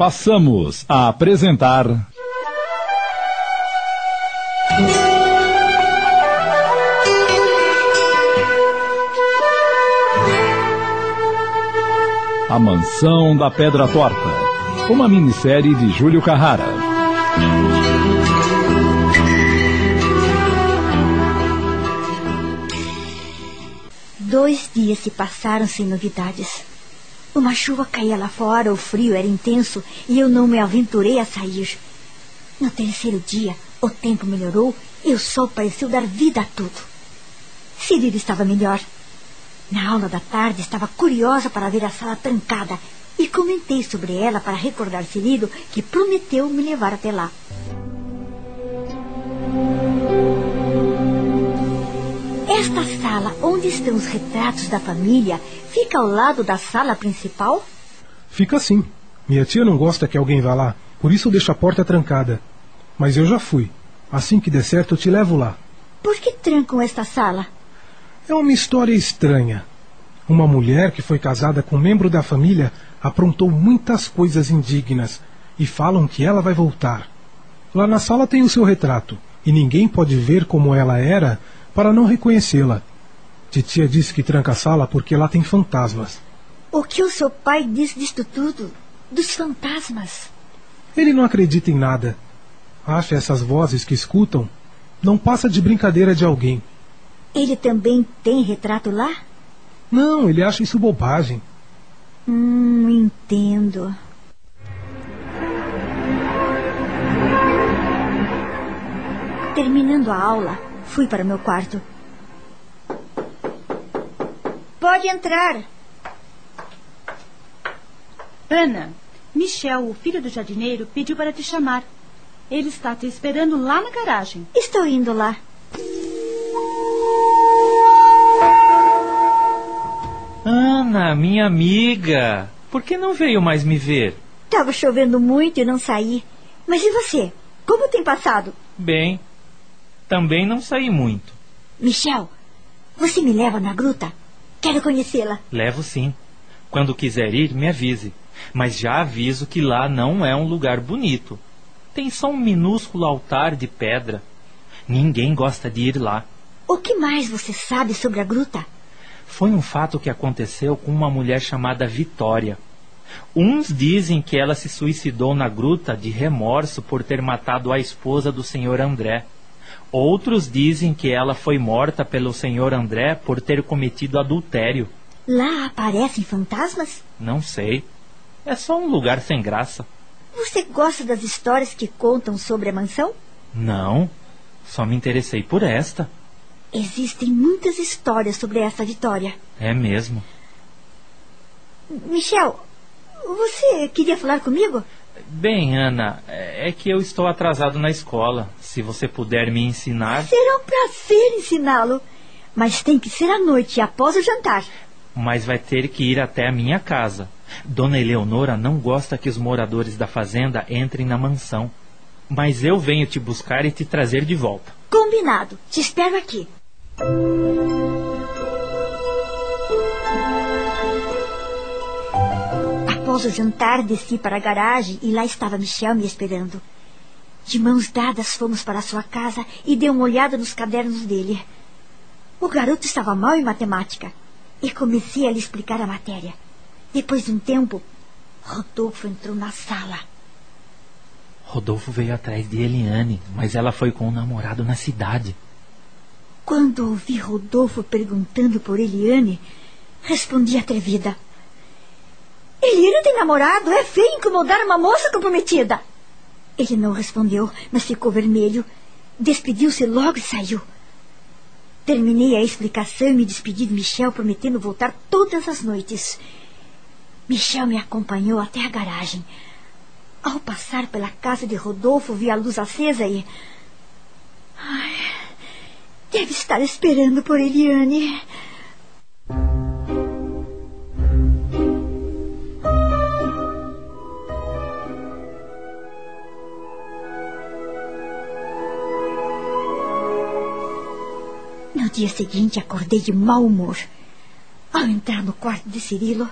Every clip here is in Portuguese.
Passamos a apresentar. A Mansão da Pedra Torta. Uma minissérie de Júlio Carrara. Dois dias se passaram sem novidades. Uma chuva caía lá fora, o frio era intenso e eu não me aventurei a sair. No terceiro dia, o tempo melhorou e o sol pareceu dar vida a tudo. Cirilo estava melhor. Na aula da tarde, estava curiosa para ver a sala trancada e comentei sobre ela para recordar Cirilo que prometeu me levar até lá. Esta sala, onde estão os retratos da família, fica ao lado da sala principal? Fica sim. Minha tia não gosta que alguém vá lá, por isso deixa a porta trancada. Mas eu já fui. Assim que der certo, eu te levo lá. Por que trancam esta sala? É uma história estranha. Uma mulher que foi casada com um membro da família aprontou muitas coisas indignas e falam que ela vai voltar. Lá na sala tem o seu retrato e ninguém pode ver como ela era para não reconhecê-la. Titia disse que tranca a sala porque lá tem fantasmas. O que o seu pai diz disto tudo? Dos fantasmas? Ele não acredita em nada. Acha essas vozes que escutam não passa de brincadeira de alguém. Ele também tem retrato lá? Não, ele acha isso bobagem. Hum, entendo. Terminando a aula, fui para o meu quarto. Pode entrar. Ana, Michel, o filho do jardineiro, pediu para te chamar. Ele está te esperando lá na garagem. Estou indo lá. Ana, minha amiga, por que não veio mais me ver? Estava chovendo muito e não saí. Mas e você? Como tem passado? Bem, também não saí muito. Michel, você me leva na gruta? Quero conhecê-la. Levo sim. Quando quiser ir, me avise. Mas já aviso que lá não é um lugar bonito. Tem só um minúsculo altar de pedra. Ninguém gosta de ir lá. O que mais você sabe sobre a gruta? Foi um fato que aconteceu com uma mulher chamada Vitória. Uns dizem que ela se suicidou na gruta de remorso por ter matado a esposa do senhor André. Outros dizem que ela foi morta pelo senhor André por ter cometido adultério. Lá aparecem fantasmas? Não sei. É só um lugar sem graça. Você gosta das histórias que contam sobre a mansão? Não. Só me interessei por esta. Existem muitas histórias sobre essa Vitória. É mesmo. Michel, você queria falar comigo? Bem, Ana, é que eu estou atrasado na escola. Se você puder me ensinar. Será um prazer ensiná-lo. Mas tem que ser à noite, após o jantar. Mas vai ter que ir até a minha casa. Dona Eleonora não gosta que os moradores da fazenda entrem na mansão. Mas eu venho te buscar e te trazer de volta. Combinado. Te espero aqui. Após o jantar, desci para a garagem e lá estava Michel me esperando. De mãos dadas, fomos para sua casa e dei uma olhada nos cadernos dele. O garoto estava mal em matemática e comecei a lhe explicar a matéria. Depois de um tempo, Rodolfo entrou na sala. Rodolfo veio atrás de Eliane, mas ela foi com o namorado na cidade. Quando ouvi Rodolfo perguntando por Eliane, respondi atrevida. Eliane tem namorado? É feio incomodar uma moça comprometida. Ele não respondeu, mas ficou vermelho. Despediu-se logo e saiu. Terminei a explicação e me despedi de Michel, prometendo voltar todas as noites. Michel me acompanhou até a garagem. Ao passar pela casa de Rodolfo, vi a luz acesa e. Ai, deve estar esperando por Eliane. Dia seguinte, acordei de mau humor. Ao entrar no quarto de Cirilo,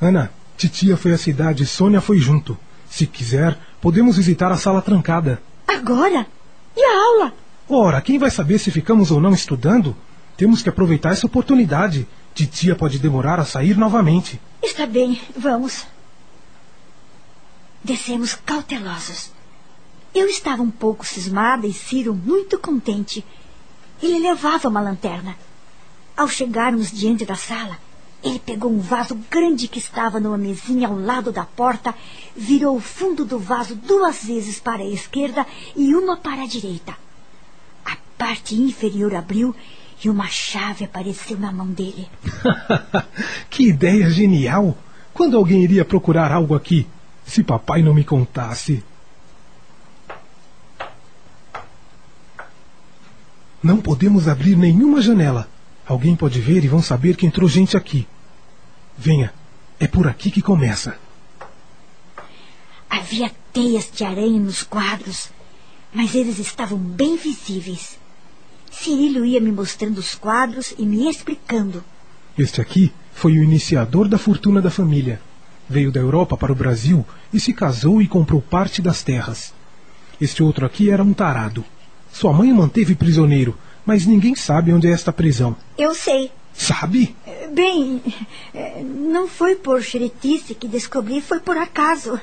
Ana, titia foi à cidade e Sônia foi junto. Se quiser, podemos visitar a sala trancada. Agora? E a aula? Ora, quem vai saber se ficamos ou não estudando? Temos que aproveitar essa oportunidade. Titia pode demorar a sair novamente. Está bem, vamos. Descemos cautelosos. Eu estava um pouco cismada e Ciro muito contente. Ele levava uma lanterna. Ao chegarmos diante da sala, ele pegou um vaso grande que estava numa mesinha ao lado da porta, virou o fundo do vaso duas vezes para a esquerda e uma para a direita. A parte inferior abriu e uma chave apareceu na mão dele. que ideia genial! Quando alguém iria procurar algo aqui? Se papai não me contasse. Não podemos abrir nenhuma janela. Alguém pode ver e vão saber que entrou gente aqui. Venha, é por aqui que começa. Havia teias de aranha nos quadros, mas eles estavam bem visíveis. Cirilo ia me mostrando os quadros e me explicando. Este aqui foi o iniciador da fortuna da família. Veio da Europa para o Brasil e se casou e comprou parte das terras. Este outro aqui era um tarado. Sua mãe o manteve prisioneiro, mas ninguém sabe onde é esta prisão. Eu sei. Sabe? Bem, não foi por xeretice que descobri, foi por acaso.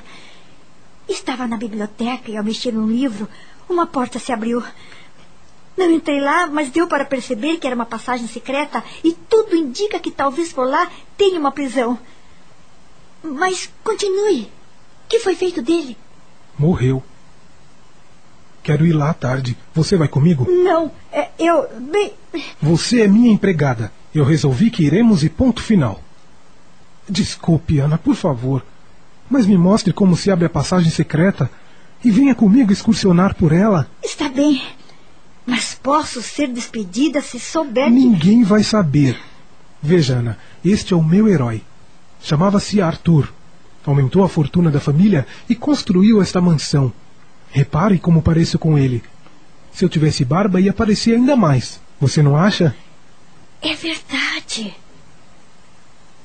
Estava na biblioteca e ao mexer num livro, uma porta se abriu. Não entrei lá, mas deu para perceber que era uma passagem secreta e tudo indica que talvez por lá tenha uma prisão. Mas continue. O que foi feito dele? Morreu. Quero ir lá à tarde. Você vai comigo? Não, é, eu. Bem. Você é minha empregada. Eu resolvi que iremos e ponto final. Desculpe, Ana, por favor. Mas me mostre como se abre a passagem secreta e venha comigo excursionar por ela. Está bem. Mas posso ser despedida se souber. Que... Ninguém vai saber. Veja, Ana, este é o meu herói. Chamava-se Arthur. Aumentou a fortuna da família e construiu esta mansão. Repare como pareço com ele. Se eu tivesse barba, ia parecer ainda mais. Você não acha? É verdade.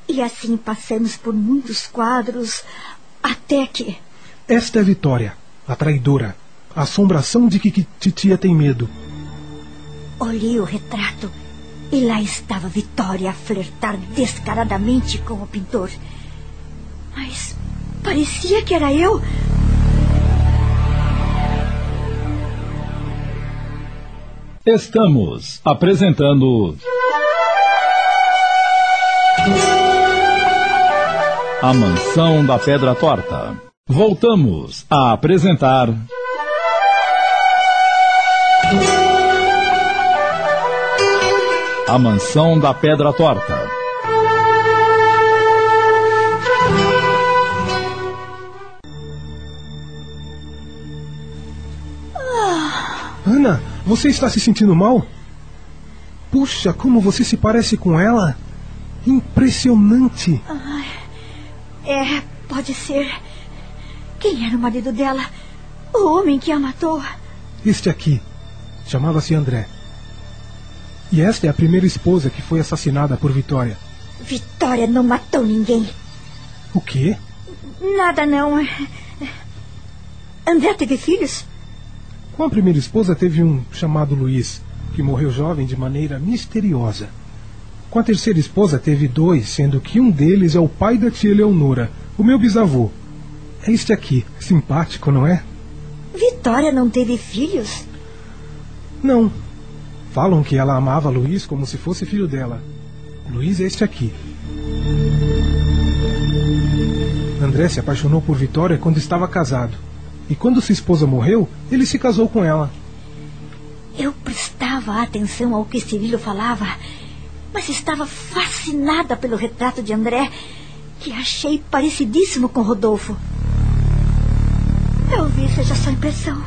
E assim passamos por muitos quadros até que. Esta é Vitória, a traidora, a assombração de que titia tem medo. Olhei o retrato e lá estava Vitória a flertar descaradamente com o pintor. Mas parecia que era eu. Estamos apresentando. A Mansão da Pedra Torta. Voltamos a apresentar. A Mansão da Pedra Torta. Você está se sentindo mal? Puxa, como você se parece com ela! Impressionante! Ah, é, pode ser. Quem era o marido dela? O homem que a matou? Este aqui. Chamava-se André. E esta é a primeira esposa que foi assassinada por Vitória. Vitória não matou ninguém. O quê? Nada não. André teve filhos? Com a primeira esposa teve um chamado Luiz, que morreu jovem de maneira misteriosa. Com a terceira esposa teve dois, sendo que um deles é o pai da tia Leonora, o meu bisavô. É este aqui, simpático, não é? Vitória não teve filhos? Não. Falam que ela amava Luiz como se fosse filho dela. Luiz é este aqui. André se apaixonou por Vitória quando estava casado. E quando sua esposa morreu, ele se casou com ela. Eu prestava atenção ao que Cirilo falava, mas estava fascinada pelo retrato de André, que achei parecidíssimo com Rodolfo. Talvez seja só impressão.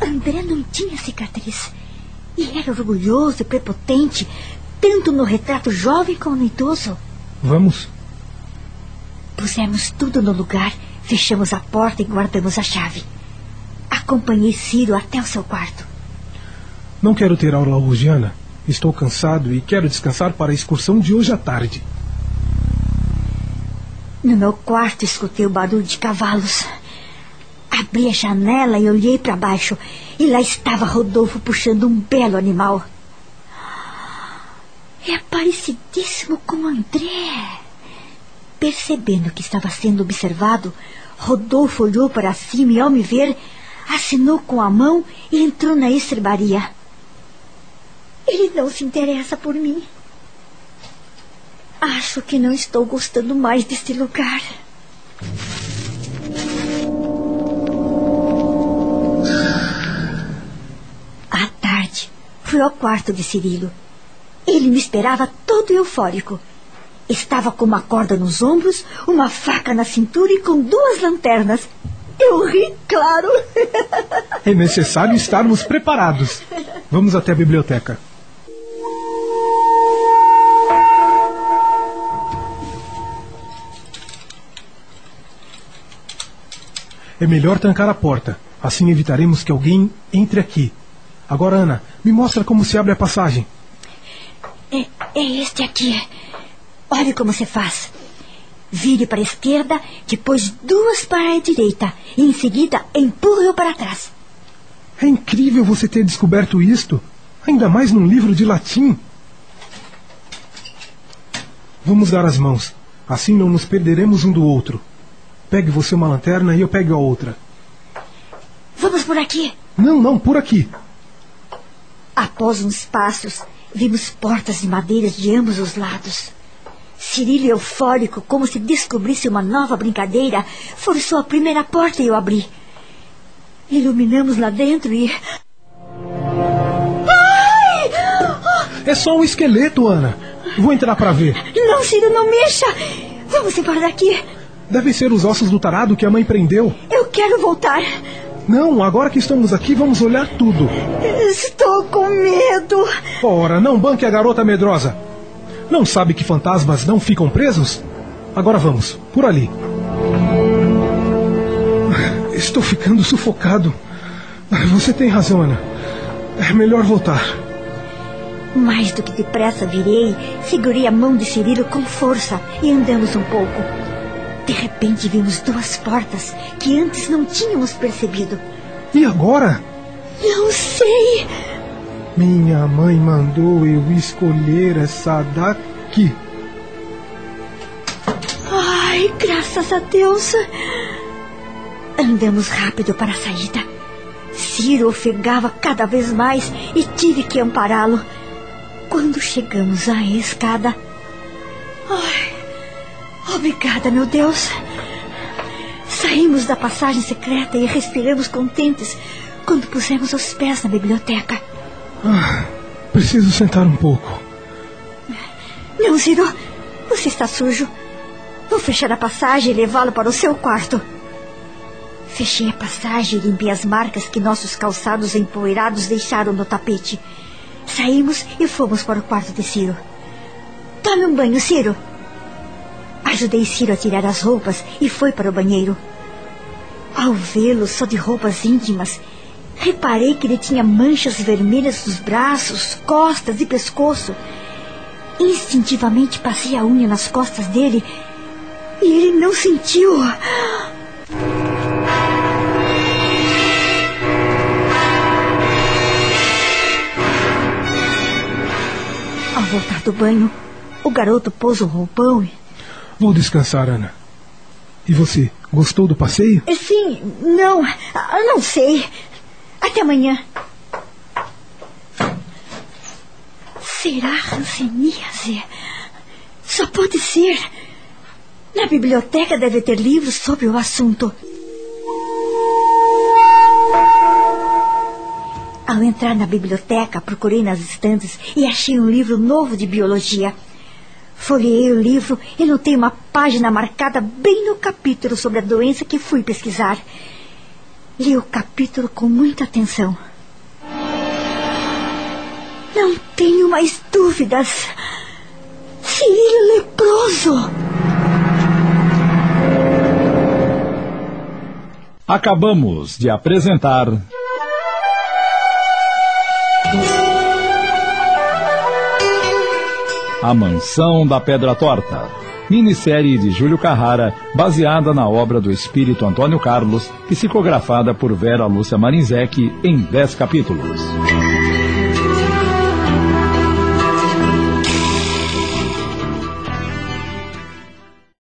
André não tinha cicatriz. E era orgulhoso e prepotente, tanto no retrato jovem como no idoso. Vamos. Pusemos tudo no lugar Fechamos a porta e guardamos a chave. Acompanhei Ciro até o seu quarto. Não quero ter aula hoje, Ana. Estou cansado e quero descansar para a excursão de hoje à tarde. No meu quarto escutei o barulho de cavalos. Abri a janela e olhei para baixo. E lá estava Rodolfo puxando um belo animal. É parecidíssimo com André. Percebendo que estava sendo observado, Rodolfo olhou para cima e, ao me ver, assinou com a mão e entrou na estrebaria. Ele não se interessa por mim. Acho que não estou gostando mais deste lugar. À tarde, fui ao quarto de Cirilo. Ele me esperava todo eufórico. Estava com uma corda nos ombros, uma faca na cintura e com duas lanternas. Eu ri, claro. É necessário estarmos preparados. Vamos até a biblioteca. É melhor trancar a porta. Assim evitaremos que alguém entre aqui. Agora, Ana, me mostra como se abre a passagem. É, é este aqui. Olhe como se faz. Vire para a esquerda, depois duas para a direita. E em seguida, empurre-o para trás. É incrível você ter descoberto isto. Ainda mais num livro de latim. Vamos dar as mãos. Assim não nos perderemos um do outro. Pegue você uma lanterna e eu pego a outra. Vamos por aqui. Não, não, por aqui. Após uns passos, vimos portas de madeira de ambos os lados. Cirilo, eufórico, como se descobrisse uma nova brincadeira, forçou a primeira porta e eu abri. Iluminamos lá dentro e. Ai! É só um esqueleto, Ana. Vou entrar para ver. Não, Ciro, não mexa! Vamos embora daqui. Devem ser os ossos do tarado que a mãe prendeu. Eu quero voltar. Não, agora que estamos aqui, vamos olhar tudo. Estou com medo. Ora, não banque a garota medrosa. Não sabe que fantasmas não ficam presos? Agora vamos, por ali. Estou ficando sufocado. Você tem razão, Ana. É melhor voltar. Mais do que depressa virei, segurei a mão de Cirilo com força e andamos um pouco. De repente vimos duas portas que antes não tínhamos percebido. E agora? Não sei. Minha mãe mandou eu escolher essa daqui. Ai, graças a Deus. Andamos rápido para a saída. Ciro ofegava cada vez mais e tive que ampará-lo. Quando chegamos à escada. Ai, Obrigada, meu Deus. Saímos da passagem secreta e respiramos contentes quando pusemos os pés na biblioteca. Ah, preciso sentar um pouco. Não, Ciro. Você está sujo. Vou fechar a passagem e levá-lo para o seu quarto. Fechei a passagem e limpei as marcas que nossos calçados empoeirados deixaram no tapete. Saímos e fomos para o quarto de Ciro. Tome um banho, Ciro. Ajudei Ciro a tirar as roupas e foi para o banheiro. Ao vê-lo só de roupas íntimas, reparei que ele tinha manchas vermelhas nos braços, costas e pescoço. Instintivamente passei a unha nas costas dele e ele não sentiu. Ao voltar do banho, o garoto pôs o roupão e Vou descansar, Ana. E você, gostou do passeio? Sim, não, não sei. Até amanhã. Será ranceníase? Só pode ser. Na biblioteca deve ter livros sobre o assunto. Ao entrar na biblioteca, procurei nas estantes e achei um livro novo de biologia. Folhei o livro e notei uma página marcada bem no capítulo sobre a doença que fui pesquisar. Li o capítulo com muita atenção. Não tenho mais dúvidas. Cirilo leproso. Acabamos de apresentar. A Mansão da Pedra Torta. Minissérie de Júlio Carrara, baseada na obra do espírito Antônio Carlos, psicografada por Vera Lúcia Marinzec em 10 capítulos.